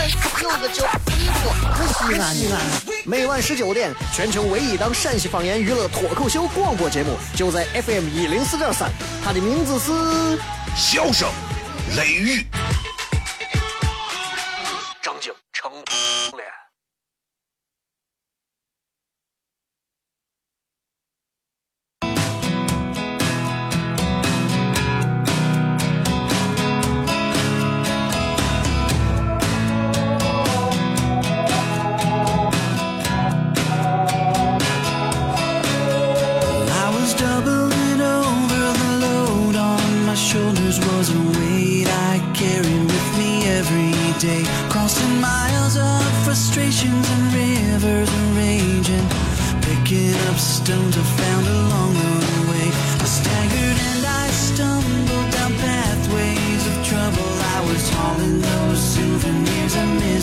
张张张张张有个叫衣服，可西安。每晚十九点，全球唯一档陕西方言娱乐脱口秀广播节目，就在 FM 一零四点三。它的名字是《笑声雷雨》。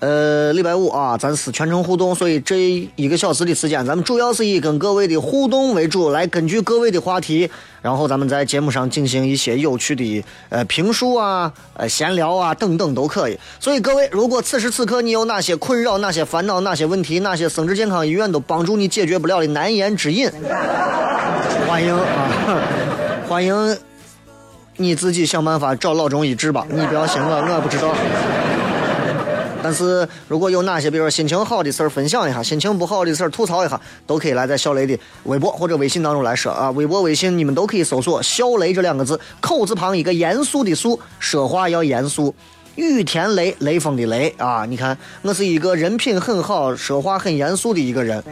呃，礼拜五啊，咱是全程互动，所以这一个小时的时间，咱们主要是以跟各位的互动为主，来根据各位的话题，然后咱们在节目上进行一些有趣的呃评述啊、呃闲聊啊等等都可以。所以各位，如果此时此刻你有哪些困扰、哪些烦恼、哪些问题、哪些生殖健康医院都帮助你解决不了的难言之隐，欢迎啊，欢迎你自己想办法找老中医治吧，你不要信我，我不知道。但是如果有哪些，比如说心情好的事儿分享一下，心情不好的事儿吐槽一下，都可以来在小雷的微博或者微信当中来说啊。微博、微信你们都可以搜索“小雷”这两个字，口字旁一个严肃的肃，说话要严肃。雨天雷，雷锋的雷啊！你看，我是一个人品很好、说话很严肃的一个人。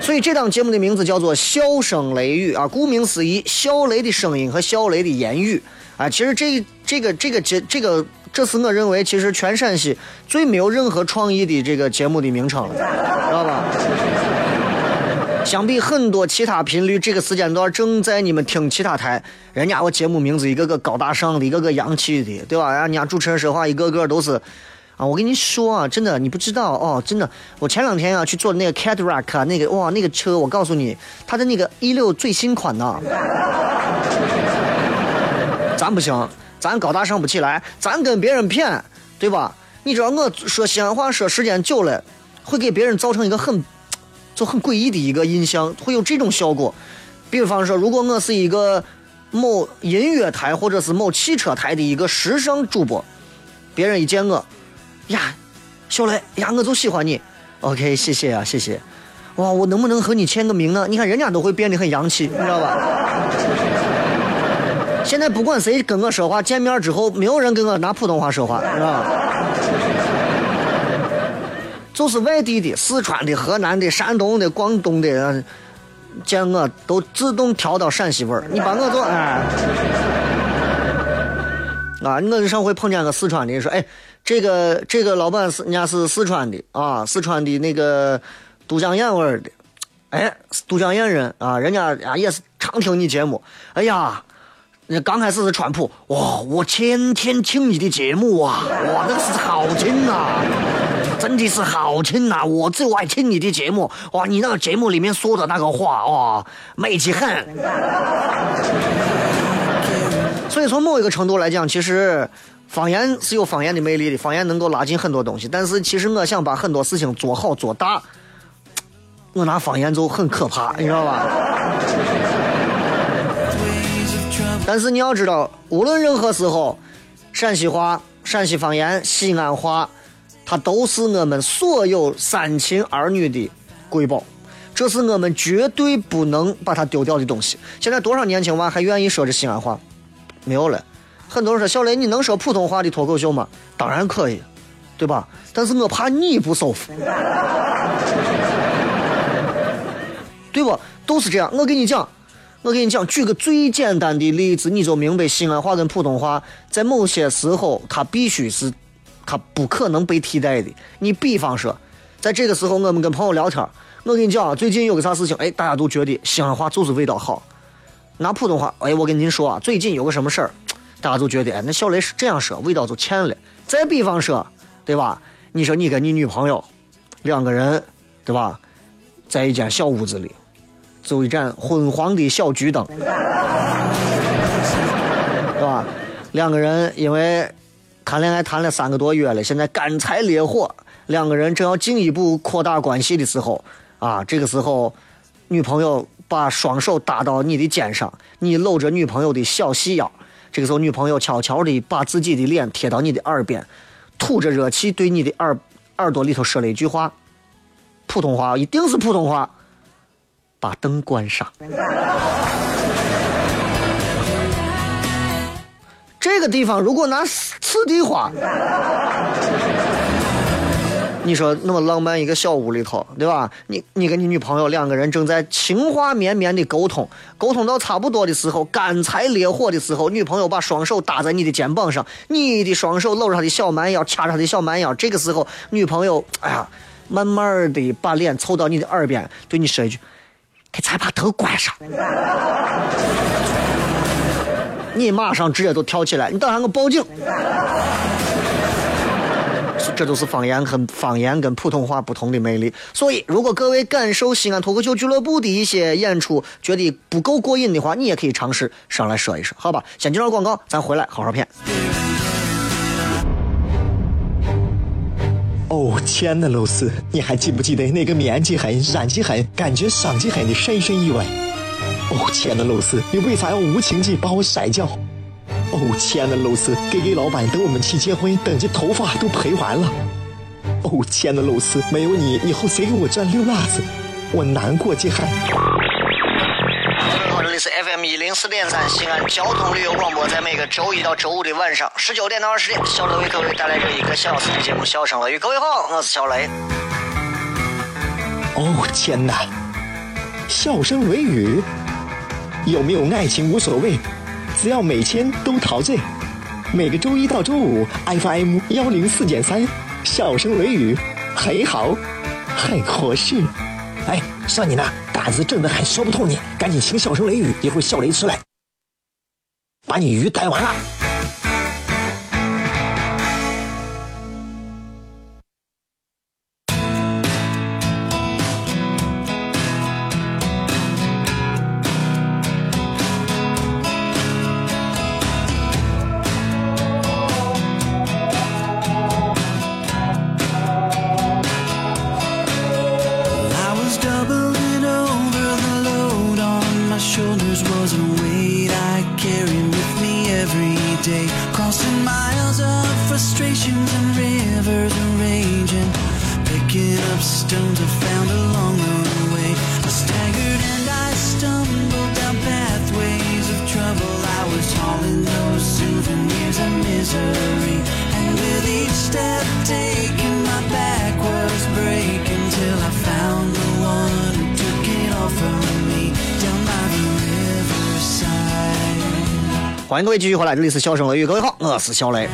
所以这档节目的名字叫做“笑声雷雨”啊，顾名思义，笑雷的声音和笑雷的言语。啊，其实这这个这个节这个，这是我认为其实全陕西最没有任何创意的这个节目的名称了，知道吧？相比很多其他频率，这个时间段正在你们听其他台，人家我节目名字一个个高大上的，一个个洋气的，对吧？人家主持人说话一个个都是啊，我跟你说啊，真的你不知道哦，真的，我前两天啊去坐那个 Cadillac 那个哇那个车，我告诉你，它的那个一六最新款呐。咱不行，咱高大上不起来，咱跟别人骗，对吧？你知道我说西安话说时间久了，会给别人造成一个很，就很诡异的一个印象，会有这种效果。比方说，如果我是一个某音乐台或者是某汽车台的一个时尚主播，别人一见我，呀，小雷呀，我就喜欢你。OK，谢谢啊，谢谢。哇，我能不能和你签个名呢？你看人家都会变得很洋气，你知道吧？现在不管谁跟我说话，见面之后没有人跟我拿普通话说话，是吧？就是外地的、四川的、河南的、山东的、广东的，见我都自动调到陕西味儿。你把我做哎，啊，我上回碰见个四川的，说哎，这个这个老板是人家是四川的啊，四川的那个都江堰味儿的，哎，都江堰人啊，人家啊也是常听你节目，哎呀。刚开始是川普，哇！我天天听你的节目啊，哇，那是好听呐，真的是好听呐！我最爱听你的节目，哇！你那个节目里面说的那个话，哇，美极很。所以从某一个程度来讲，其实方言是有方言的魅力的，方言能够拉近很多东西。但是其实我想把很多事情做好做大，我拿方言就很可怕，你知道吧？但是你要知道，无论任何时候，陕西话、陕西方言、西安话，它都是我们所有三秦儿女的瑰宝，这是我们绝对不能把它丢掉的东西。现在多少年轻娃还愿意说这西安话？没有了。很多人说小雷，你能说普通话的脱口秀吗？当然可以，对吧？但是我怕你不舒服，对不？都是这样。我跟你讲，我跟你讲，举个最简单的例子，你就明白西安话跟普通话在某些时候它必须是，它不可能被替代的。你比方说，在这个时候我们跟朋友聊天，我跟你讲啊，最近有个啥事情，哎，大家都觉得西安话就是味道好。拿普通话，哎，我跟您说啊，最近有个什么事儿。大家都觉得，哎，那小雷是这样说，味道就欠了。再比方说，对吧？你说你跟你女朋友两个人，对吧？在一间小屋子里，走一盏昏黄的小桔灯，对吧？两个人因为谈恋爱谈了三个多月了，现在干柴烈火，两个人正要进一步扩大关系的时候，啊，这个时候，女朋友把双手搭到你的肩上，你搂着女朋友的小细腰。这个时候，女朋友悄悄地把自己的脸贴到你的耳边，吐着热气，对你的耳耳朵里头说了一句话：“普通话，一定是普通话。”把灯关上。这个地方如果拿此地话。你说那么浪漫一个小屋里头，对吧？你你跟你女朋友两个人正在情话绵绵的沟通，沟通到差不多的时候，干柴烈火的时候，女朋友把双手搭在你的肩膀上，你的双手搂着她的小蛮腰，掐着她的小蛮腰。这个时候，女朋友哎呀，慢慢的把脸凑到你的耳边，对你说一句：“给咱把灯关上。”你马上直接都跳起来，你等下我报警。这都是方言跟方言跟普通话不同的魅力。所以，如果各位感受西安脱口秀俱乐部的一些演出觉得不够过瘾的话，你也可以尝试上来说一说，好吧？先进段广告，咱回来好好片。亲爱的露丝，你还记不记得那个面积狠、染技狠、感觉丧气狠的深深意外？哦，亲爱的露丝，你为啥要无情地把我甩掉？哦，亲爱的露丝给给老板等我们去结婚，等这头发都赔完了。哦，亲爱的露丝，没有你，以后谁给我赚六辣子？我难过极了。这里是 FM 一零四点三西安交通旅游广播，在每个周一到周五的晚上十九点到二十点，小雷为各位带来这一个小时的节目《笑声乐语》。各位好，我是小雷。哦，天哪！笑声雷雨，有没有爱情无所谓。只要每天都陶醉，每个周一到周五，FM 幺零四点三，笑声雷雨，很好，很合适。哎，像你呢，胆子正的很，说不通你，赶紧请小声雷雨，一会儿笑雷出来，把你鱼逮完了。欢迎各位继续回来，这里是笑声雷雨，各位好，我是小雷。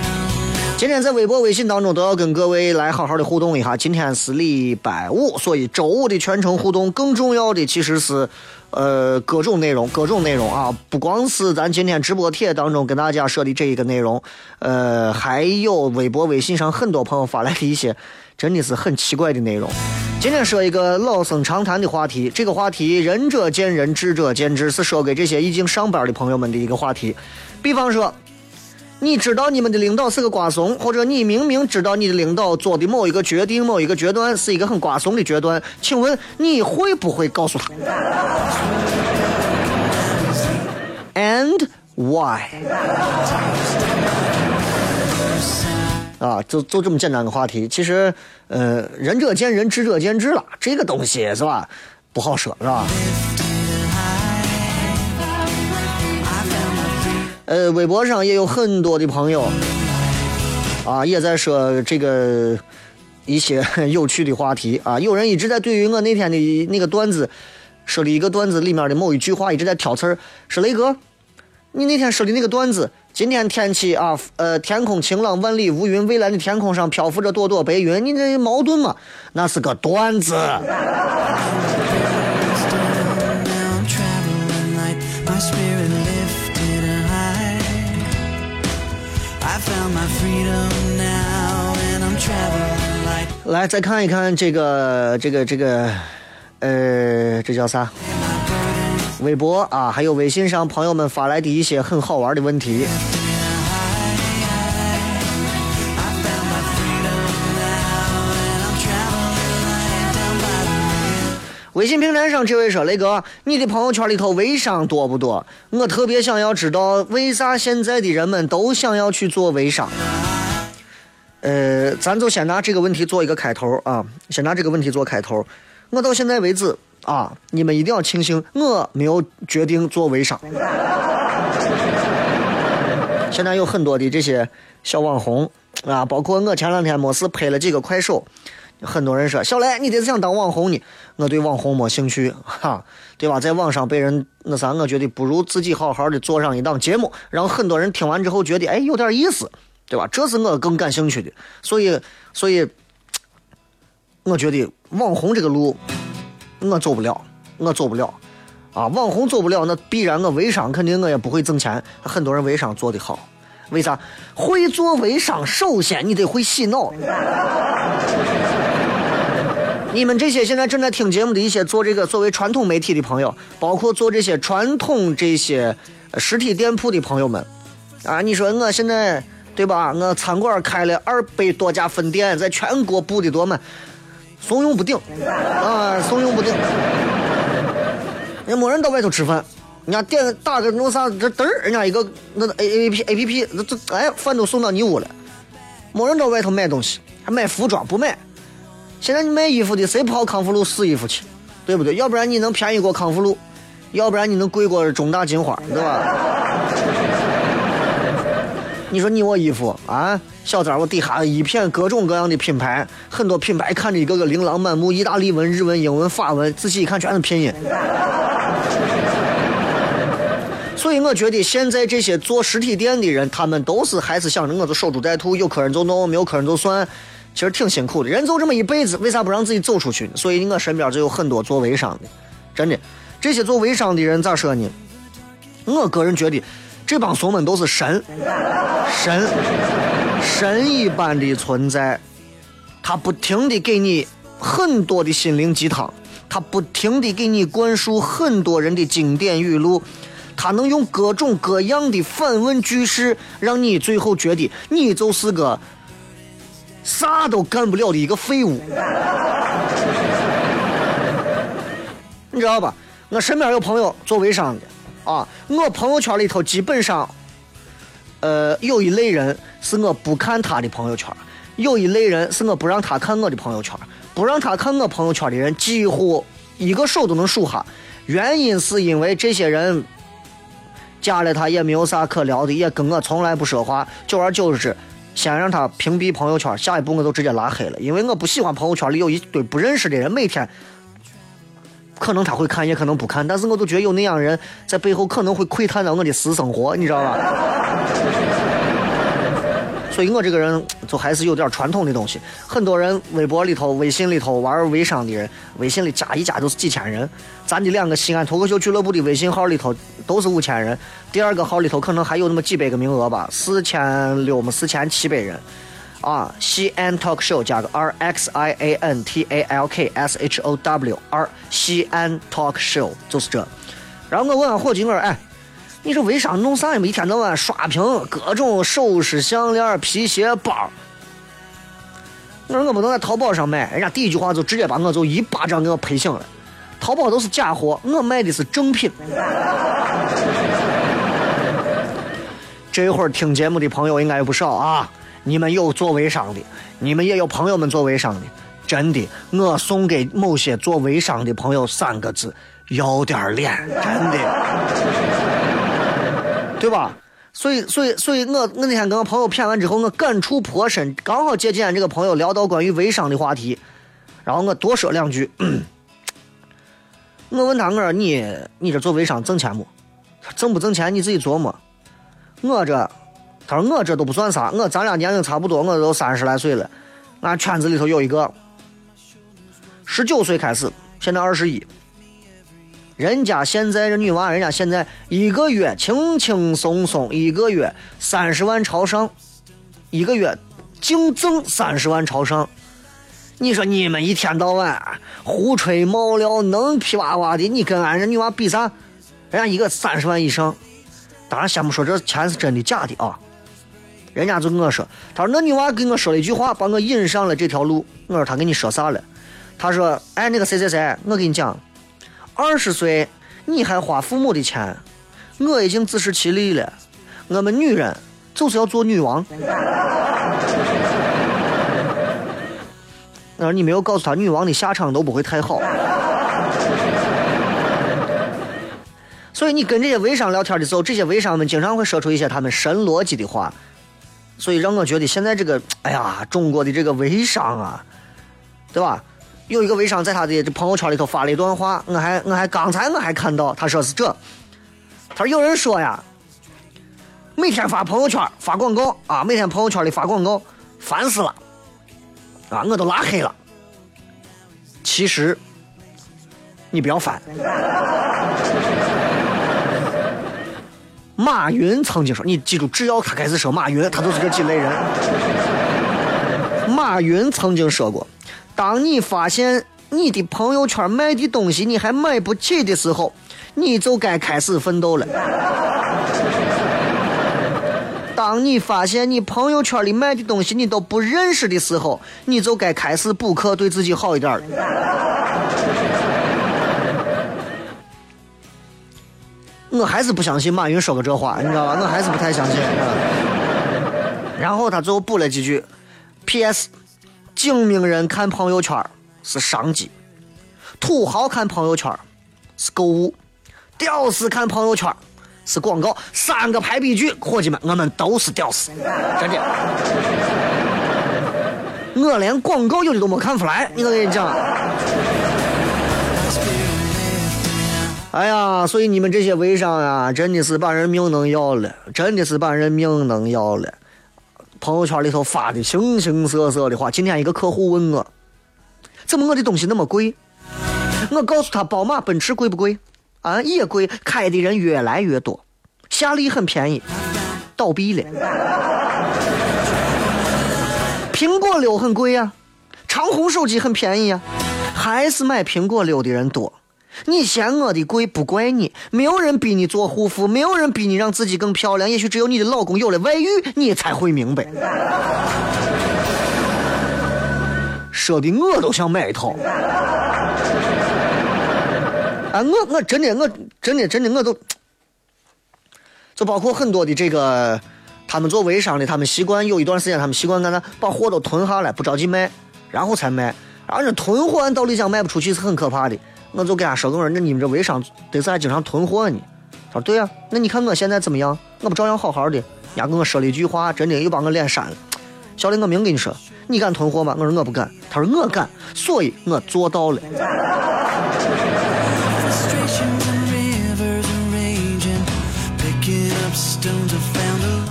今天在微博、微信当中都要跟各位来好好的互动一下。今天是礼拜五，所以周五的全程互动，更重要的其实是，呃，各种内容，各种内容啊，不光是咱今天直播帖当中跟大家说的这一个内容，呃，还有微博、微信上很多朋友发来的一些真的是很奇怪的内容。今天说一个老生常谈的话题，这个话题仁者见仁，智者见智，是说给这些已经上班的朋友们的一个话题。比方说，你知道你们的领导是个瓜怂，或者你明明知道你的领导做的某一个决定、某一个决断是一个很瓜怂的决断，请问你会不会告诉他？And why？啊，就就这么简单个话题。其实，呃，仁者见仁，智者见智了，这个东西是吧？不好说，是吧？呃，微博上也有很多的朋友啊，也在说这个一些有趣的话题啊。有人一直在对于我那天的那个段子说的一个段子里面的某一句话一直在挑刺儿，说雷哥，你那天说的那个段子，今天天气啊，呃，天空晴朗，万里无云，蔚蓝的天空上漂浮着朵朵白云，你这矛盾吗？那是个段子。来，再看一看这个这个这个，呃，这叫啥？微博啊，还有微信上朋友们发来的一些很好玩的问题。微信平台上这位说：“雷哥，你的朋友圈里头微商多不多？我特别想要知道，为啥现在的人们都想要去做微商？”呃，咱就先拿这个问题做一个开头啊，先拿这个问题做开头。我到现在为止啊，你们一定要庆幸我没有决定做微商。现在有很多的这些小网红啊，包括我前两天没事拍了几个快手，很多人说小雷，你得是想当网红呢？我对网红没兴趣，哈，对吧？在网上被人那啥，我觉得不如自己好好的做上一档节目，让很多人听完之后觉得哎有点意思，对吧？这是我更感兴趣的，所以，所以，我觉得网红这个路我走不了，我走不了。啊，网红走不了，那必然我微商肯定我也不会挣钱。很多人微商做得好，为啥？会做微商，首先你得会洗脑。你们这些现在正在听节目的一些做这个作为传统媒体的朋友，包括做这些传统这些实体店铺的朋友们，啊，你说我现在对吧？我餐馆开了二百多家分店，在全国布的多么，怂恿不顶啊，怂恿不顶。人没人到外头吃饭，人家点打个弄啥这嘚儿，人家一个那 A A P A P P 那这哎饭都送到你屋了，没人到外头买东西，还买服装不买。现在你卖衣服的谁跑康复路试衣服去，对不对？要不然你能便宜过康复路，要不然你能贵过中大金花，对吧？你说你我衣服啊，小张我底下一片各种各样的品牌，很多品牌看着一个个琳琅满目，意大利文、日文、英文、法文，仔细一看全是拼音。所以我觉得现在这些做实体店的人，他们都是还是想着我就守株待兔，有客人就弄，没有客人就算，其实挺辛苦的。人就这么一辈子，为啥不让自己走出去呢？所以我身边就有很多做微商的，真的，这些做微商的人咋说呢？我个人觉得，这帮怂们都是神，神，神一般的存在，他不停的给你很多的心灵鸡汤，他不停的给你灌输很多人的经典语录。他能用各种各样的反问句式，让你最后觉得你就是个啥都干不了的一个废物，你知道吧？我身边有朋友做微商的啊，我朋友圈里头基本上，呃，有一类人是我不看他的朋友圈，有一类人是我不让他看我的朋友圈，不让他看我朋友圈的人几乎一个手都能数下，原因是因为这些人。加了他也没有啥可聊的，也跟我从来不说话。久而久之，先让他屏蔽朋友圈，下一步我就直接拉黑了，因为我不喜欢朋友圈里有一堆不认识的人，每天可能他会看，也可能不看，但是我都觉得有那样人在背后可能会窥探到我的私生活，你知道吧？所以我这个人就还是有点传统的东西。很多人微博里头、微信里头玩微商的人，微信里加一加都是几千人。咱的两个西安脱口秀俱乐部的微信号里头都是五千人，第二个号里头可能还有那么几百个名额吧，四千六么四千七百人。啊，西安 talk show 加个 R X I A N T A L K S H O W R 西安 talk show 就是这。然后我问下伙计，我说哎。你说微商弄啥呀？一天到晚刷屏各种首饰、项链、皮鞋、包。我说我不能在淘宝上买，人家第一句话就直接把我就一巴掌给我拍醒了。淘宝都是假货，我卖的是正品。这会儿听节目的朋友应该有不少啊！你们有做微商的，你们也有朋友们做微商的，真的，我送给某些做微商的朋友三个字：要点脸，真的，对吧？所以，所以，所以我我那天跟我朋友谝完之后，我感触颇深。刚好借今天这个朋友聊到关于微商的话题，然后我多说两句。我问他，我说你你这做微商挣钱不？挣不挣钱你自己琢磨。我这，他说我这都不算啥，我咱俩年龄差不多，我都三十来岁了。俺圈子里头有一个，十九岁开始，现在二十一。人家现在这女娃，人家现在一个月轻轻松松，一个月三十万朝上，一个月净挣三十万朝上。你说你们一天到晚胡吹冒料，能皮哇哇的，你跟俺这女娃比啥？人家一个三十万以上。当然，先不说这钱是真的假的啊。人家就跟我说，他说那女娃跟我说了一句话，把我引上了这条路。我说他跟你说啥了？他说，哎，那个谁谁谁，我跟你讲。二十岁你还花父母的钱，我已经自食其力了。我们女人就是要做女王。那你没有告诉他，女王的下场都不会太好。所以你跟这些微商聊天的时候，这些微商们经常会说出一些他们神逻辑的话，所以让我觉得现在这个，哎呀，中国的这个微商啊，对吧？有一个微商在他的这朋友圈里头发了一段话，我还我还刚才我还看到，他说是这，他说有人说呀，每天发朋友圈发广告啊，每天朋友圈里发广告，烦死了，啊，我都拉黑了。其实你不要烦。马云曾经说，你记住，只要他开始说马云，他就是这几类人。马云曾经说过。当你发现你的朋友圈卖的东西你还买不起的时候，你就该开始奋斗了。当你发现你朋友圈里卖的东西你都不认识的时候，你就该开始补课，对自己好一点了。我还是不相信马云说过这话，你知道吧？我还是不太相信。然后他最后补了几句：P.S. 精明人看朋友圈是商机，土豪看朋友圈是购物，屌丝看朋友圈是广告。三个排比句，伙计们，我们都是屌丝，真的。我连广告有的都没看出来，你我跟你讲。哎呀，所以你们这些微商啊，真的是把人命能要了，真的是把人命能要了。朋友圈里头发的形形色色的话。今天一个客户问我，怎么我的东西那么贵？我告诉他，宝马、奔驰贵不贵？啊，也贵，开的人越来越多。夏利很便宜，倒闭了。苹果六很贵呀，长虹手机很便宜呀，还是买苹果六的人多。你嫌我的贵不怪你，没有人逼你做护肤，没有人逼你让自己更漂亮，也许只有你的老公有了外遇，你才会明白。说的我都想买一套。啊，我我真的我真的真的我都，就包括很多的这个，他们做微商的，他们习惯有一段时间，他们习惯干啥，把货都囤下来，不着急卖，然后才卖。然后这囤货按道理讲卖不出去是很可怕的。我就给他说：“我说那你们这微商得是还经常囤货呢？”他说：“对呀，那你看我现在怎么样？我不照样好好的？”伢跟我说了一句话，真的又把我脸扇了。小李，我明跟你说，你敢囤货吗？我说我不敢。他说我敢，所以我做到了。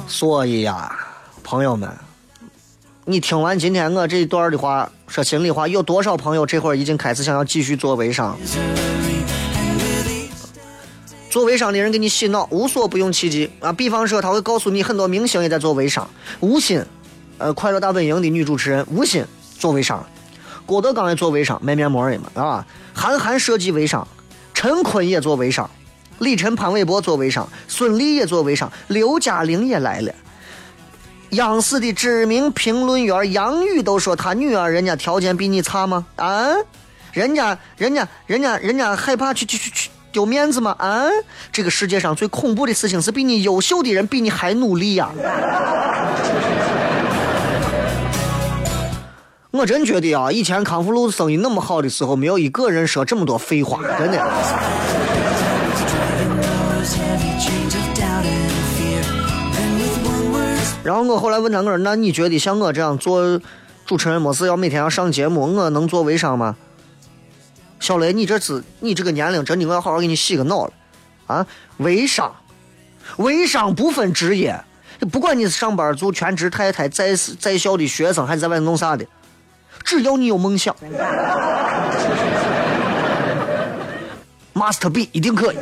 所以呀，朋友们。你听完今天我这一段的话，说心里话，有多少朋友这会儿已经开始想要继续做微商？做微商的人给你洗脑，无所不用其极啊！比方说，他会告诉你很多明星也在做微商，吴昕，呃，快乐大本营的女主持人吴昕做微商，郭德纲也做微商卖面膜的嘛，啊，韩寒设计微商，陈坤也做微商，李晨、潘玮柏做微商，孙俪也做微商，刘嘉玲也来了。央视的知名评论员杨宇都说他女儿人家条件比你差吗？啊，人家人家人家人家害怕去去去去丢面子吗？啊，这个世界上最恐怖的事情是比你优秀的人比你还努力呀。我真觉得啊，以前康复路生意那么好的时候，没有一个人说这么多废话，真的。然后我后来问他，我说：“那你觉得像我这样做主持人，没事要每天要上节目，我能做微商吗？”小雷，你这是你这个年龄，真的我要好好给你洗个脑了啊！微商，微商不分职业，不管你是上班族、全职太太、在在校的学生，还是在外面弄啥的，只要你有梦想，Must be 一定可以。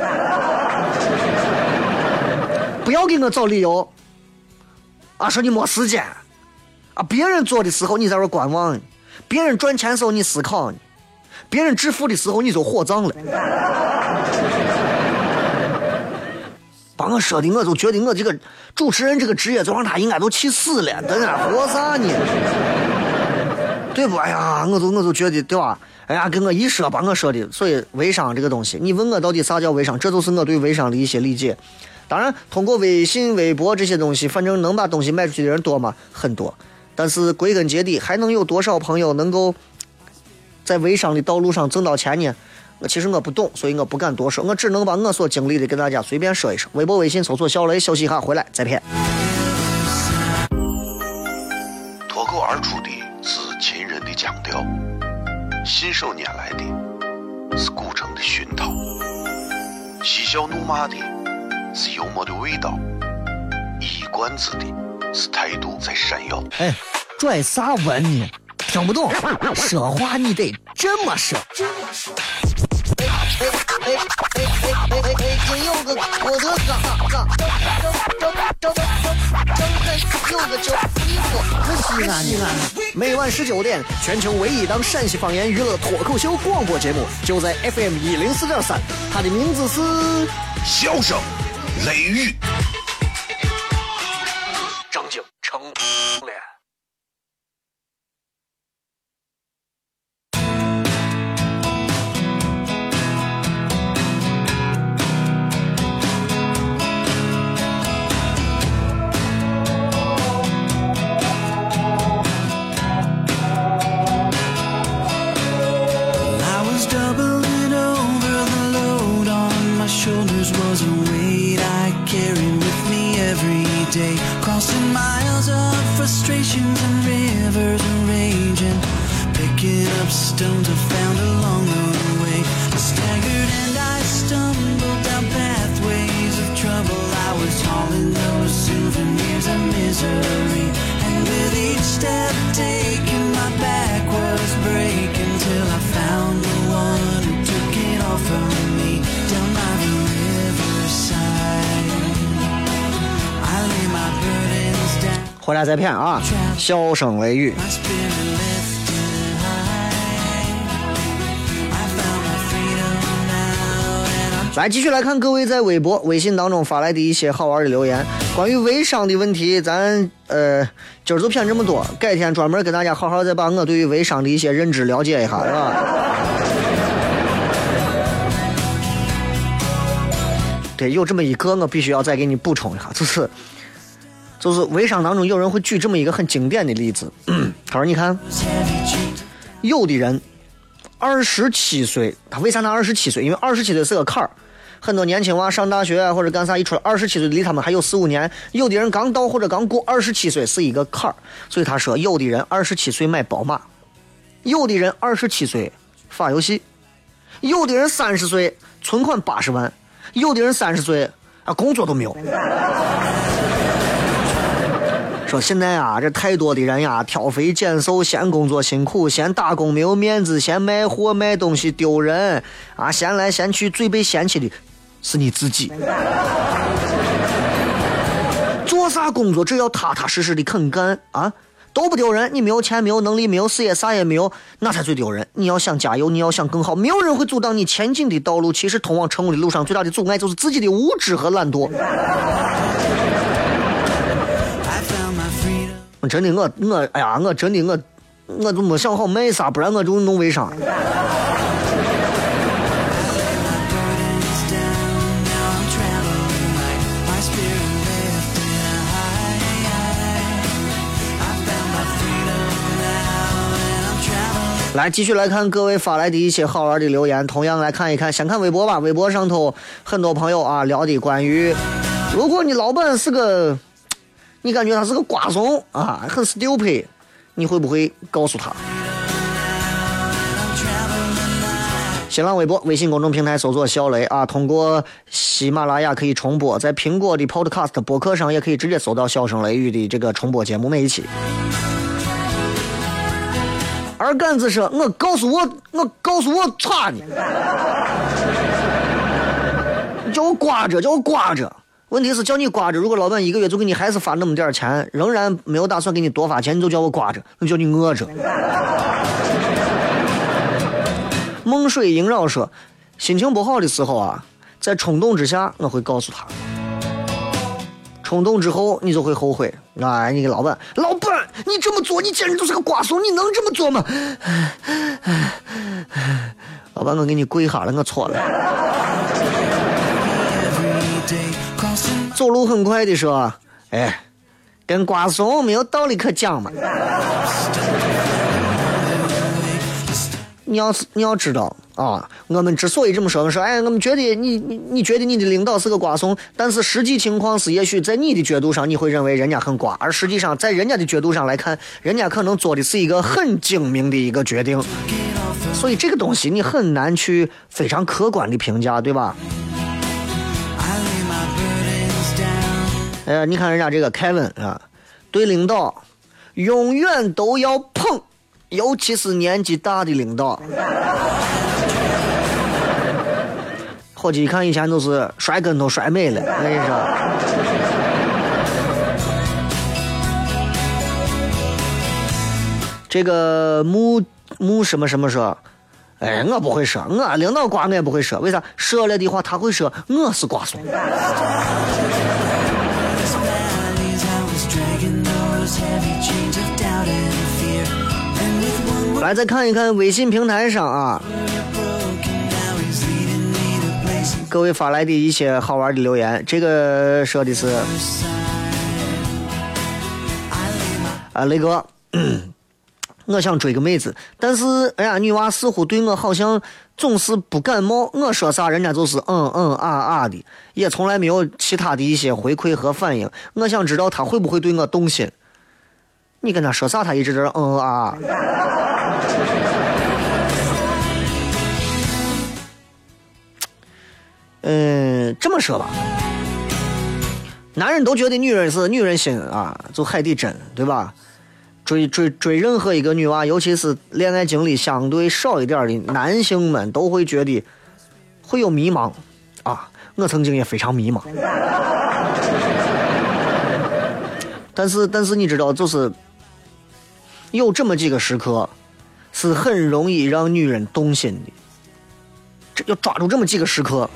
不要给我找理由。啊，说你没时间，啊，别人做的时候你在这观望，别人赚钱时候你思考呢，别人致富的时候你就火葬了。把我说的我都觉得我这个主持人这个职业，就让他应该都气死了，在那活啥呢？对不？哎呀，我都我都觉得对吧？哎呀，跟我一说，把我说的，所以微商这个东西，你问我到底啥叫微商，这就是我对微商的一些理解。当然，通过微信、微博这些东西，反正能把东西卖出去的人多吗？很多。但是归根结底，还能有多少朋友能够在微商的道路上挣到钱呢？我其实我不懂，所以我不敢多说，我只能把我所经历的跟大家随便说一说。微博、微信搜索“小雷”，休息一下，回来再骗。脱口而出的是秦人的腔调，信手拈来的是古城的熏陶，嬉笑怒骂的是幽默的味道，一冠子的是态度在闪耀。哎，拽啥文呢？听不懂，说话你得这么说。哎哎哎哎哎哎，今有个我的嘎嘎，张张张张张张有个叫衣服，西安，西安，每晚十九点，全球唯一档陕西方言娱乐脱口秀广播节目，就在 FM 一零四点三，它的名字是。笑声、雷玉，张景成脸。再骗啊！笑声雷雨，来继续来看各位在微博、微信当中发来的一些好玩的留言。关于微商的问题，咱呃今儿就骗这么多，改天专门跟大家好好再把我对于微商的一些认知了解一下，是吧？对，有这么一个，我必须要再给你补充一下，就是就是微商当中有人会举这么一个很经典的例子，他说：“你看，有的人二十七岁，他为啥他二十七岁？因为二十七岁是个坎儿。很多年轻娃上大学啊或者干啥一出来，二十七岁离他们还有四五年。有的人刚到或者刚过二十七岁是一个坎儿，所以他说，有的人二十七岁买宝马，有的人二十七岁发游戏，有的人三十岁存款八十万，有的人三十岁啊工作都没有。说现在啊，这太多的人呀，挑肥拣瘦，嫌工作辛苦，嫌打工没有面子，嫌卖货卖东西丢人啊，嫌来嫌去，最被嫌弃的是你自己。做啥工作只要踏踏实实的肯干啊，都不丢人。你没有钱，没有能力，没有事业，啥也没有，那才最丢人。你要想加油，你要想更好，没有人会阻挡你前进的道路。其实通往成功的路上，最大的阻碍就是自己的无知和懒惰。真的，我我哎呀，我真的我我都没想好卖啥，不然我就弄微商。来，继续来看各位发来的一些好玩的留言。同样来看一看，先看微博吧。微博上头很多朋友啊聊的关于，如果你老板是个，你感觉他是个瓜怂啊，很 stupid，你会不会告诉他？新浪微博、微信公众平台搜索“小雷”啊，通过喜马拉雅可以重播，在苹果的 Podcast 播客上也可以直接搜到“笑声雷雨”的这个重播节目每一期。二杆子说：“我告诉我，我告诉我，操你！你叫我挂着，叫我挂着。问题是叫你刮着，如果老板一个月就给你还是发那么点钱，仍然没有打算给你多发钱，你就叫我刮着，那叫你饿着。”梦水萦绕说：“心情不好的时候啊，在冲动之下，我会告诉他。冲动之后，你就会后悔。哎，你个老板，老板，你这么做，你简直就是个瓜怂！你能这么做吗？老板，我给你跪下了，我错了。走路很快的说，哎，跟瓜怂没有道理可讲嘛。你要是你要知道啊，我们之所以这么说，说，哎，我们觉得你你你觉得你的领导是个瓜怂，但是实际情况是，也许在你的角度上，你会认为人家很瓜，而实际上在人家的角度上来看，人家可能做的是一个很精明的一个决定，所以这个东西你很难去非常客观的评价，对吧？哎呀，你看人家这个凯文啊，对领导永远都要捧。尤其是年纪大的领导，伙计一看以前都是摔跟头摔没了，我跟你说。这个木木什么什么说，哎，我不会说，我领导瓜我也不会说，为啥？说了的话他会说我是瓜怂。来，再看一看微信平台上啊，各位发来的一些好玩的留言。这个说的是啊，雷哥，我想追个妹子，但是哎呀，女娃似乎对我好像总是不感冒，我说啥人家就是嗯嗯啊啊的，也从来没有其他的一些回馈和反应。我想知道她会不会对我动心。你跟他说啥，他一直在嗯嗯啊啊。嗯，这么说吧，男人都觉得女人是女人心啊，就海底针，对吧？追追追任何一个女娃，尤其是恋爱经历相对少一点的男性们，都会觉得会有迷茫啊。我曾经也非常迷茫，但是但是你知道，就是。有这么几个时刻，是很容易让女人动心的。这要抓住这么几个时刻。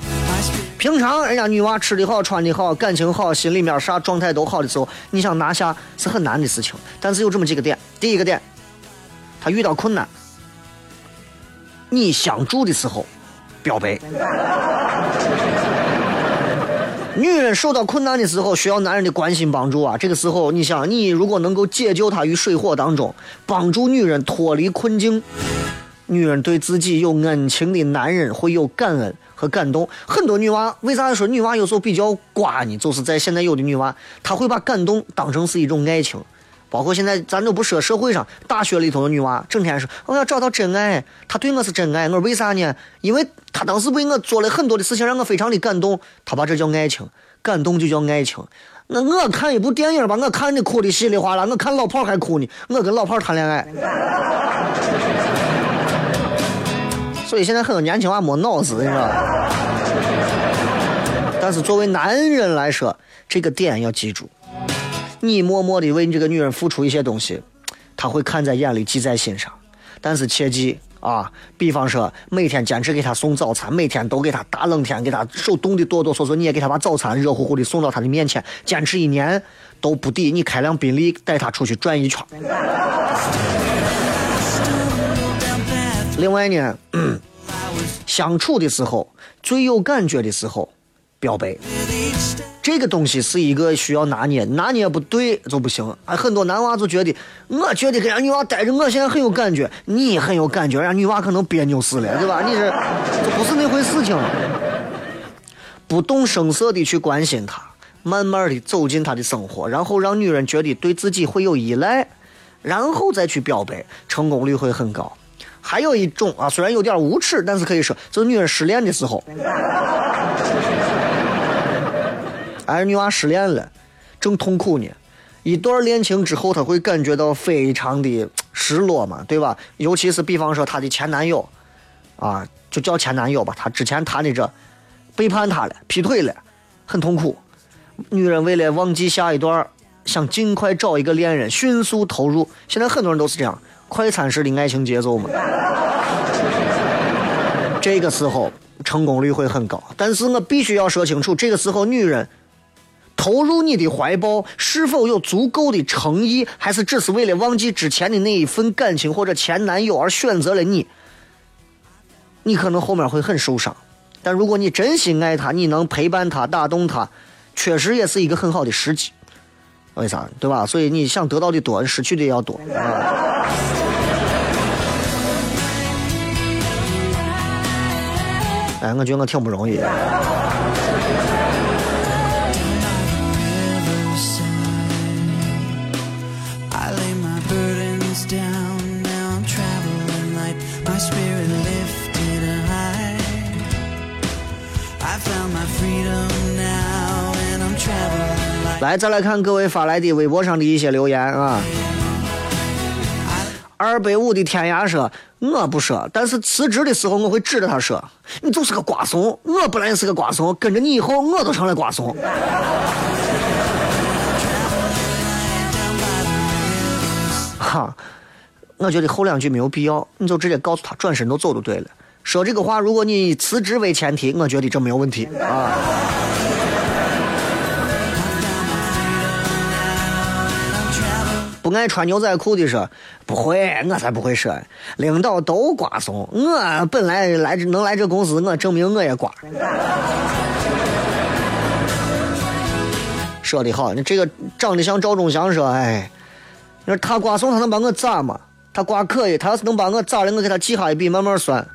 平常人家女娃吃的好、穿的好、感情好、心里面啥状态都好的时候，你想拿下是很难的事情。但是有这么几个点：第一个点，她遇到困难，你相助的时候，表白。女人受到困难的时候，需要男人的关心帮助啊！这个时候，你想，你如果能够解救她于水火当中，帮助女人脱离困境，女人对自己有恩情的男人会有感恩和感动。很多女娃为啥说女娃有时候比较瓜呢？就是在现在有的女娃，她会把感动当成是一种爱情。包括现在咱都不说社会上，大学里头的女娃，整天说我要找到真爱，他对我是真爱。我说为啥呢？因为他当时为我做了很多的事情，让我非常的感动。他把这叫爱情，感动就叫爱情。那我看一部电影吧，我看的哭的稀里哗啦，我看老炮还哭呢。我跟老炮谈恋爱，所以现在很多年轻娃没脑子，你知道吧？但是作为男人来说，这个点要记住。你默默的为你这个女人付出一些东西，她会看在眼里，记在心上。但是切记啊，比方说每天坚持给她送早餐，每天都给她大冷天给她手冻的哆哆嗦嗦，你也给她把早餐热乎乎的送到她的面前，坚持一年都不抵你开辆宾利带她出去转一圈。另外呢，相处的时候最有感觉的时候，表白。这个东西是一个需要拿捏，拿捏不对就不行。啊，很多男娃就觉得，我觉得跟人女娃待着，我现在很有感觉，你很有感觉，人家女娃可能别扭死了，对吧？你是，这不是那回事情。不动声色的去关心她，慢慢的走进她的生活，然后让女人觉得对自己会有依赖，然后再去表白，成功率会很高。还有一种啊，虽然有点无耻，但是可以说，就是女人失恋的时候，哎，女娃失恋了，正痛苦呢。一段恋情之后，她会感觉到非常的失落嘛，对吧？尤其是比方说她的前男友，啊，就叫前男友吧，她之前谈的这背叛她了，劈腿了，很痛苦。女人为了忘记下一段，想尽快找一个恋人，迅速投入。现在很多人都是这样。快餐式的爱情节奏嘛，这个时候成功率会很高。但是我必须要说清楚，这个时候女人投入你的怀抱是否有足够的诚意，还是只是为了忘记之前的那一份感情或者前男友而选择了你，你可能后面会很受伤。但如果你真心爱他，你能陪伴他、打动他，确实也是一个很好的时机。为啥？对吧？所以你想得到的多，失去的也要多。哎，我觉得我挺不容易。I 来，再来看各位发来的微博上的一些留言啊。二百五的天涯说：“我不说，但是辞职的时候我会指着他说，你就是个瓜怂，我本来也是个瓜怂，跟着你以后我都成了瓜怂。”哈，我觉得后两句没有必要，你就直接告诉他转身就走就对了。说这个话，如果你以辞职为前提，我觉得这没有问题啊。不爱穿牛仔裤的说不会，我才不会说。领导都瓜怂，我本来来这能来这公司，我证明我也瓜。说的好，你这个长得像赵忠祥说，哎，你说他瓜怂，他能把我咋吗？他瓜可以，他要是能把我咋了，我给他记下一笔，慢慢算。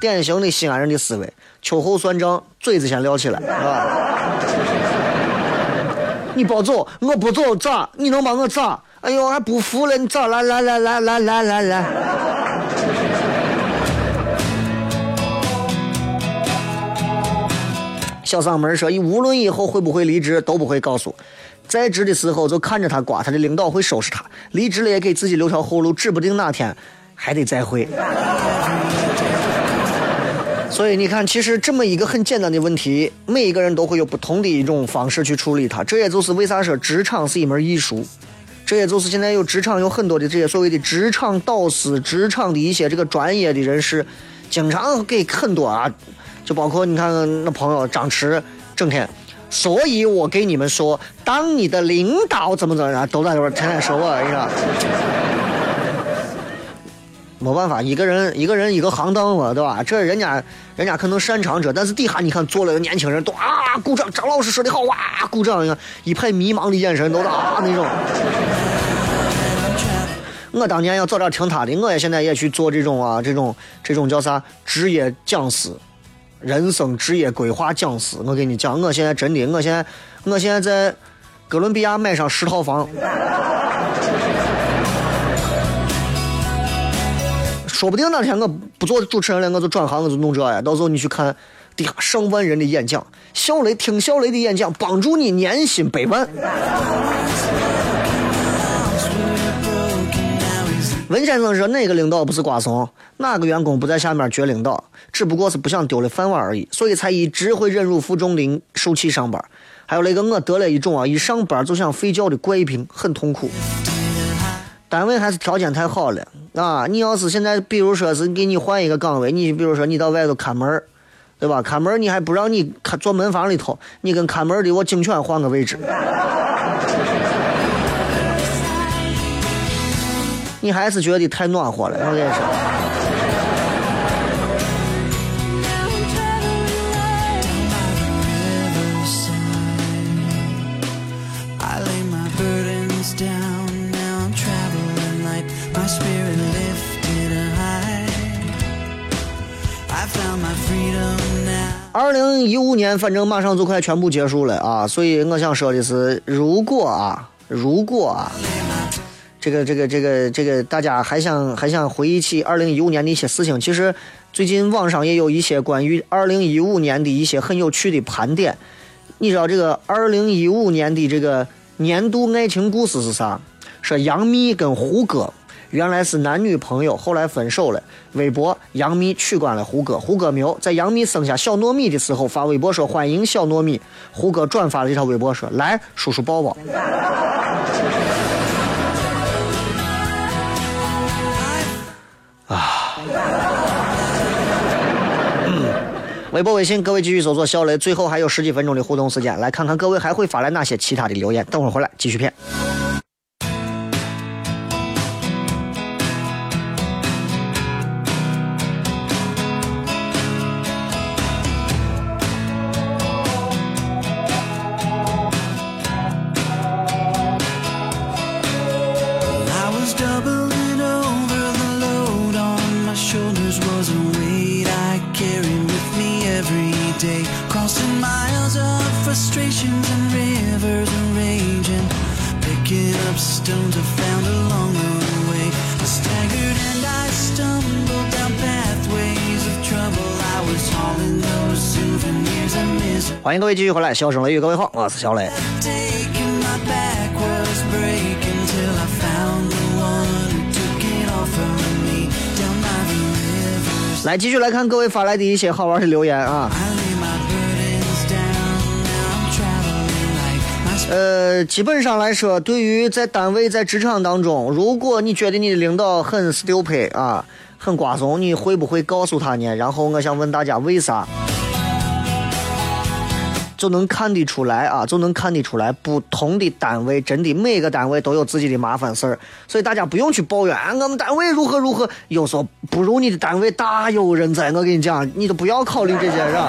典型的西安人的思维，秋后算账，嘴子先撂起来，是吧？你别走，我不走咋？你能把我咋？哎呦，还不服了？你咋？来来来来来来来来。小嗓门说：“无论以后会不会离职，都不会告诉。在职的时候就看着他刮，他的领导会收拾他；离职了也给自己留条后路，指不定哪天还得再会。”所以你看，其实这么一个很简单的问题，每一个人都会有不同的一种方式去处理它。这也就是为啥说职场是一门艺术。这也就是现在有职场有很多的这些所谓的职场导师、职场的一些这个专业的人士，经常给很多啊，就包括你看那朋友张弛，整天。所以我给你们说，当你的领导怎么怎么样，都在这边天天说我，你知道。没办法，一个人一个人一个行当嘛，对吧？这人家人家可能擅长这，但是底下你看坐了个年轻人都啊鼓掌，张老师说的好哇鼓掌，你看一派迷茫的眼神都是啊那种。我当年要早点听他的，我也现在也去做这种啊这种这种叫啥职业讲师，人生职业规划讲师。我跟你讲，我现在真的，我现在我现在在哥伦比亚买上十套房。说不定哪天我不做主持人了，我就转行，我就弄这呀。到时候你去看，底下上万人的演讲，小雷听小雷的演讲，帮助你年薪百万。文先生说：“哪个领导不是瓜怂？哪个员工不在下面撅领导？只不过是不想丢了饭碗而已，所以才一直会忍辱负重的受气上班。还有那个我得了一种啊，一上班就想睡觉的怪病，很痛苦。单位还是条件太好了啊！你要是现在，比如说是给你换一个岗位，你比如说你到外头看门，对吧？看门你还不让你看坐门房里头，你跟看门的我警犬换个位置。你还是觉得太暖和了，我跟你说。二零一五年反正马上就快全部结束了啊，所以我想说的是，如果啊，如果啊，这个这个这个这个大家还想还想回忆起二零一五年的一些事情，其实最近网上也有一些关于二零一五年的一些很有趣的盘点。你知道这个二零一五年的这个年度爱情故事是啥？是杨幂跟胡歌。原来是男女朋友，后来分手了。微博杨幂取关了胡歌，胡歌没有在杨幂生下小糯米的时候发微博说欢迎小糯米，胡歌转发了这条微博说来叔叔抱抱。啊，微博、微信，各位继续搜索小雷。最后还有十几分钟的互动时间，来看看各位还会发来哪些其他的留言。等会儿回来继续骗。继续回来，笑声雷雨，各位好，我是小雷。来继续来看各位发来的一些好玩的留言啊。呃，基本上来说，对于在单位、在职场当中，如果你觉得你的领导很 stupid 啊，很瓜怂，你会不会告诉他呢？然后我想问大家，为啥？就能看得出来啊，就能看得出来，不同的单位真的每个单位都有自己的麻烦事儿，所以大家不用去抱怨，我们单位如何如何，有时候不如你的单位大有人在。我跟你讲，你都不要考虑这些事儿。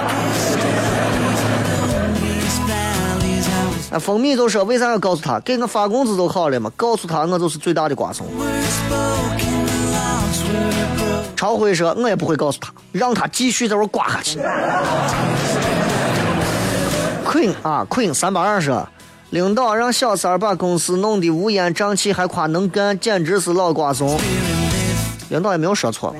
啊，蜂蜜就说为啥要告诉他？给我发工资就好了嘛，告诉他我就是最大的瓜怂。朝晖说，我也不会告诉他，让他继续在这儿刮下去。Queen 啊，Queen 三八二说，领导让小三儿把公司弄得乌烟瘴气，还夸能干，简直是老瓜怂。领导也没有说错。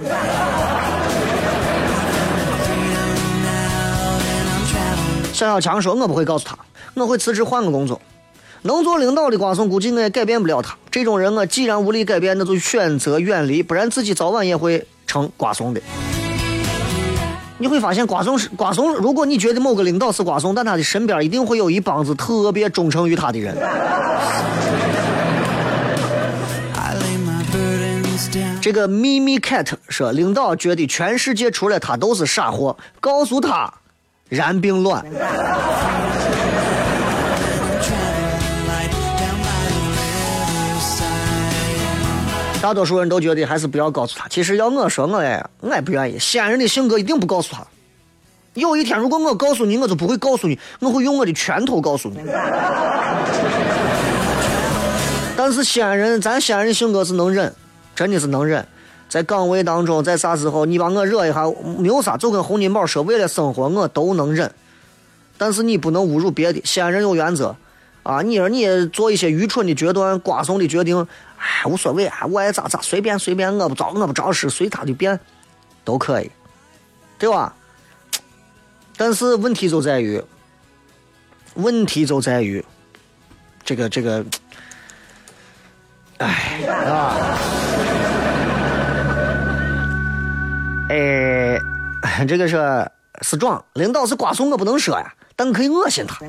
小小强说，我不会告诉他，我会辞职换个工作。能做领导的瓜怂，估计我也改变不了他。这种人，我既然无力改变，那就选择远离，不然自己早晚也会成瓜怂的。你会发现，瓜怂是瓜怂。如果你觉得某个领导是瓜怂，但他的身边一定会有一帮子特别忠诚于他的人。这个咪咪 cat 说，领导觉得全世界除了他都是傻货，告诉他，然并卵。大多数人都觉得还是不要告诉他。其实要我说，我也我也不愿意。西安人的性格一定不告诉他。有一天，如果我告诉你，我就不会告诉你，我会用我的拳头告诉你。但是西安人，咱西安人性格是能忍，真的是能忍。在岗位当中，在啥时候你把我惹一下，没有啥，就跟洪金宝说，为了生活我都能忍。但是你不能侮辱别的。西安人有原则，啊，你说你做一些愚蠢的决断、瓜怂的决定，哎，无所谓啊，我爱咋咋，随便随便，我不着我不着事，随他的便，都可以，对吧？但是问题就在于，问题就在于，这个这个，哎啊，哎，这个是是壮，领导是瓜怂，我不能说呀，但可以恶心他。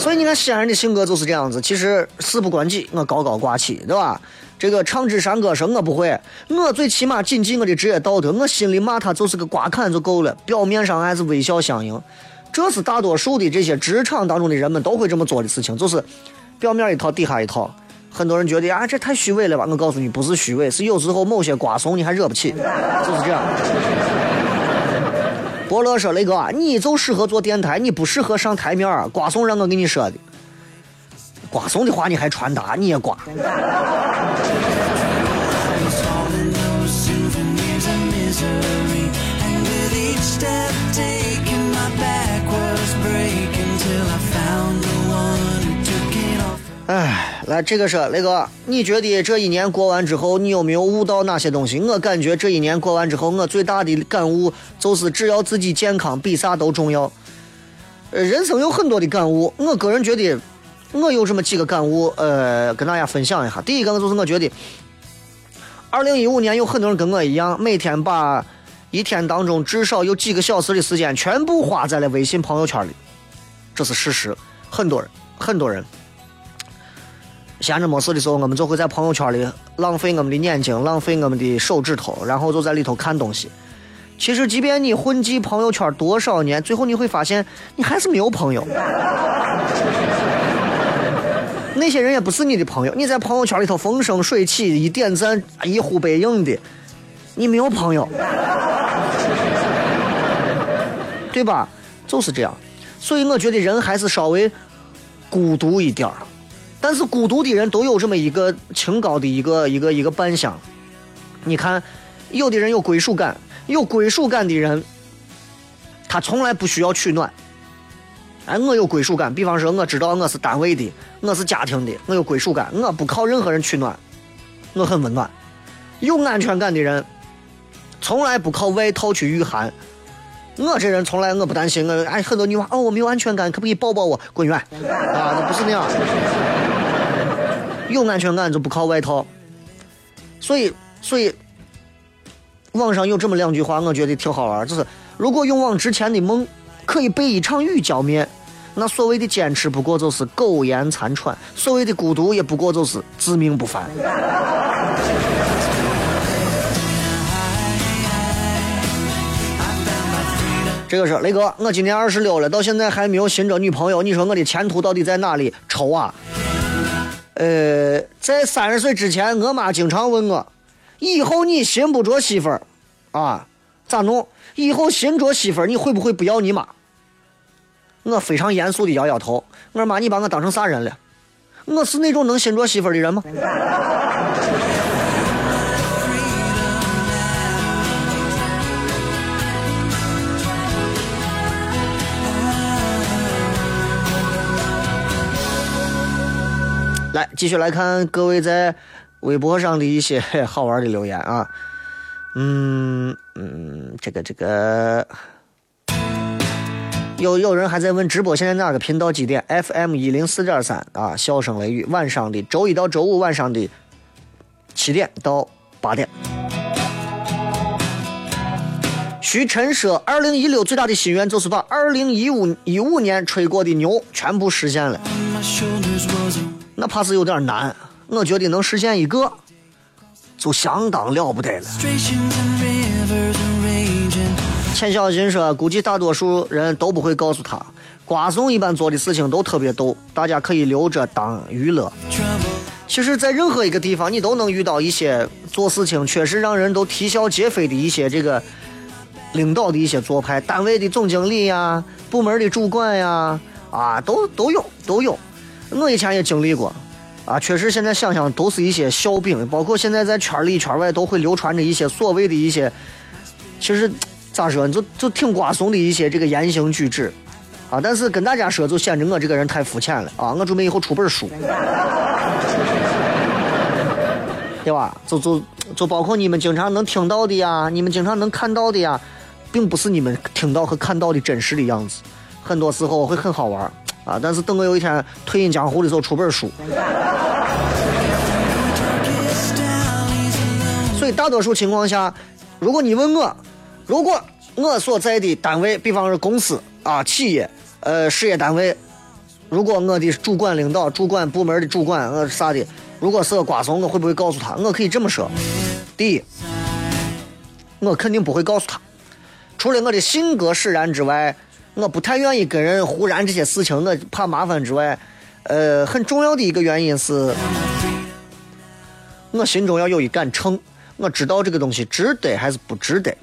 所以你看西安人的性格就是这样子，其实事不关己，我高高挂起，对吧？这个唱支山歌说我不会，我最起码谨记我的职业道德，我心里骂他就是个瓜坎就够了，表面上还是微笑相迎。这是大多数的这些职场当中的人们都会这么做的事情，就是表面一套，底下一套。很多人觉得啊，这太虚伪了吧？我告诉你，不是虚伪，是有时候某些瓜怂你还惹不起，就是这样。伯乐说：“雷哥，你就适合做电台，你不适合上台面儿。瓜怂让我跟你说的，瓜怂的话你还传达，你也瓜。哎，来，这个是雷哥，你觉得这一年过完之后，你有没有悟到哪些东西？我感觉这一年过完之后，我最大的感悟就是，只要自己健康，比啥都重要。人生有很多的感悟，我个人觉得，我有这么几个感悟，呃，跟大家分享一下。第一个就是我觉得，二零一五年有很多人跟我一样，每天把一天当中至少有几个小时的时间全部花在了微信朋友圈里，这是事实。很多人，很多人。闲着没事的时候，我们就会在朋友圈里浪费我们的眼睛，浪费我们的手指头，然后就在里头看东西。其实，即便你混迹朋友圈多少年，最后你会发现，你还是没有朋友。那些人也不是你的朋友。你在朋友圈里头风生水起，一点赞，一呼百应的，你没有朋友，对吧？就是这样。所以我觉得人还是稍微孤独一点。但是孤独的人都有这么一个清高的一个一个一个扮相。你看，有的人有归属感，有归属感的人，他从来不需要取暖。哎，我有归属感，比方说，我知道我是单位的，我是家庭的，我有归属感，我不靠任何人取暖，我很温暖。有安全感的人，从来不靠外套去御寒。我这人从来我不担心，我哎很多女娃哦我没有安全感，可不可以抱抱我？滚远！啊，那不是那样。有安全感就不靠外套。所以，所以网上有这么两句话，我觉得挺好玩，就是如果勇往直前的梦可以被一场雨浇灭，那所谓的坚持不过就是苟延残喘，所谓的孤独也不过就是自命不凡。这个是雷哥，我今年二十六了，到现在还没有寻着女朋友，你说我的前途到底在哪里？愁啊！呃，在三十岁之前，我妈经常问我，以后你寻不着媳妇儿，啊，咋弄？以后寻着媳妇儿，你会不会不要你妈？我非常严肃的摇摇头，我说妈，你把我当成啥人了？我是那种能寻着媳妇儿的人吗？来，继续来看各位在微博上的一些 好玩的留言啊。嗯嗯，这个这个，有有人还在问直播现在哪个频道几点？FM 一零四点三啊，笑声雷雨，晚上的周一到周五晚上的七点到八点。徐晨说：“二零一六最大的心愿就是把二零一五一五年吹过的牛全部实现了。”那怕是有点难。我觉得能实现一个，就相当了不得了。钱小新说，估计大多数人都不会告诉他，瓜怂一般做的事情都特别逗，大家可以留着当娱乐。其实，在任何一个地方，你都能遇到一些做事情确实让人都啼笑皆非的一些这个领导的一些做派，单位的总经理呀、部门的主管呀，啊，都都有都有。我以前也经历过，啊，确实现在想想都是一些笑柄，包括现在在圈里圈外都会流传着一些所谓的一些，其实咋说，就就挺瓜怂的一些这个言行举止。啊，但是跟大家说，就显得我这个人太肤浅了啊！我准备以后出本书，对吧？就就就包括你们经常能听到的呀，你们经常能看到的呀，并不是你们听到和看到的真实的样子。很多时候会很好玩啊，但是等我有一天退隐江湖的时候出本书。所以大多数情况下，如果你问我，如果我所在的单位，比方说公司啊、企业、呃事业单位，如果我的主管领导、主管部门的主管呃啥的，如果是个瓜怂，我会不会告诉他？我可以这么说：第一，我肯定不会告诉他。除了我的性格使然之外，我不太愿意跟人胡然这些事情，我怕麻烦之外，呃，很重要的一个原因是，我心中要有一杆秤，我知道这个东西值得还是不值得。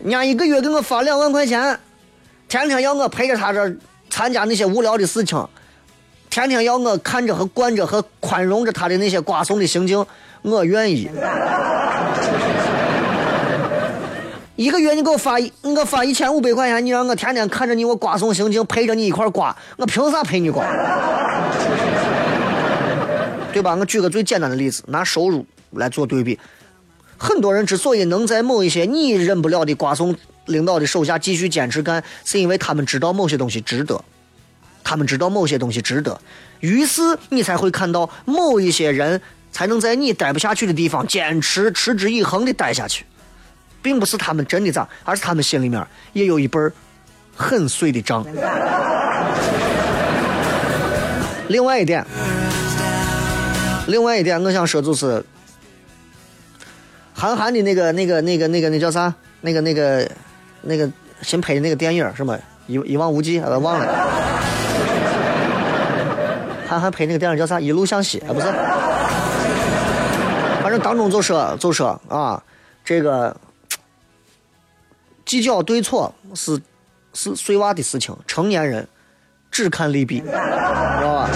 人家一个月给我发两万块钱，天天要我陪着他这参加那些无聊的事情，天天要我看着和惯着和宽容着他的那些瓜怂的行径，我愿意。一个月你给我发一，你给我发一千五百块钱，你让我天天看着你，我瓜送行径，陪着你一块瓜，我凭啥陪你瓜？对吧？我举个最简单的例子，拿收入来做对比。很多人之所以能在某一些你忍不了的瓜送领导的手下继续坚持干，是因为他们知道某些东西值得，他们知道某些东西值得，于是你才会看到某一些人才能在你待不下去的地方坚持持之以恒的待下去，并不是他们真的咋，而是他们心里面也有一本很碎的账。另外一点，另外一点，我想说就是。韩寒的那个、那个、那个、那个、那叫啥？那个、那个、那个新拍的那个电影什么一一望无际，我忘了。韩寒拍那个电影叫啥？一路向西啊，不是。反正当中就说就说啊，这个计较对错是是碎娃的事情，成年人只看利弊，知道吧？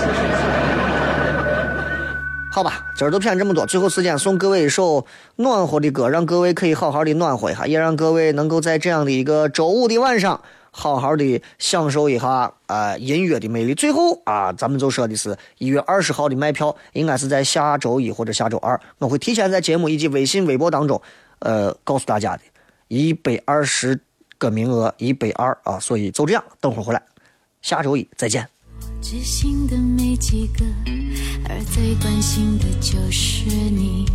好吧，今儿就骗这么多。最后时间送各位一首暖和的歌，让各位可以好好的暖和一下，也让各位能够在这样的一个周五的晚上，好好的享受一下啊、呃、音乐的魅力。最后啊，咱们就说的是一月二十号的卖票，应该是在下周一或者下周二，我会提前在节目以及微信、微博当中，呃，告诉大家的，一百二十个名额，一百二啊，所以就这样，等会儿回来，下周一再见。知心的没几个，而最关心的就是你。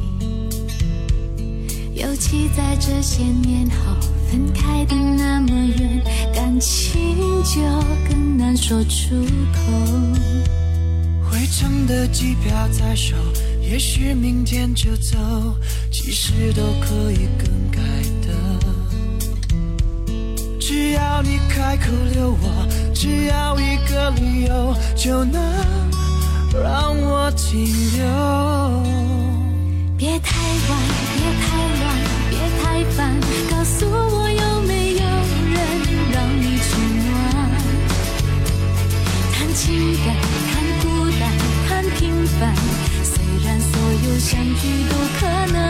尤其在这些年后，分开的那么远，感情就更难说出口。回程的机票在手，也许明天就走，其实都可以更改的。只要你开口留我，只要一个理由，就能让我停留。别太晚，别太乱，别太烦，告诉我有没有人让你取暖？谈情感，谈孤单，谈平凡，虽然所有相聚都可能